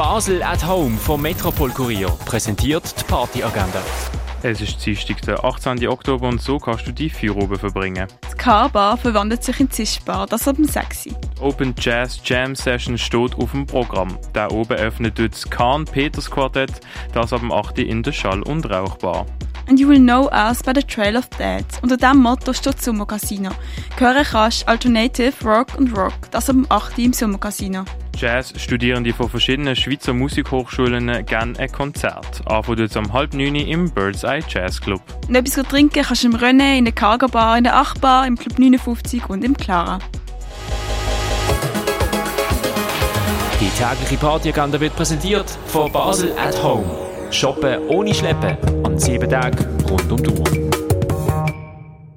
Basel at Home vom Metropol Kurier präsentiert die Partyagenda. Es ist Dienstag, der 18. Oktober und so kannst du die Feierabend verbringen. Die K-Bar verwandelt sich in Zischbar, das ab dem 6. Open Jazz Jam Session steht auf dem Programm. Da oben öffnet das Kahn Peters Quartett, das ab dem 8. in der Schall- und Rauchbar. And you will know us by the Trail of Dead. Unter diesem Motto steht das Sommercasino. Hören kannst Alternative, Rock und Rock, das ab dem 8. im Sommercasino. Jazz-Studierende von verschiedenen Schweizer Musikhochschulen gerne ein Konzert. Anfangen um halb neun im Bird's Eye Jazz Club. Und etwas trinken kannst du im René, in der Cargo Bar, in der Achbar, im Club 59 und im Clara. Die tägliche Partyagenda wird präsentiert von Basel at Home. Shoppen ohne Schleppen an sieben Tagen rund um die Uhr.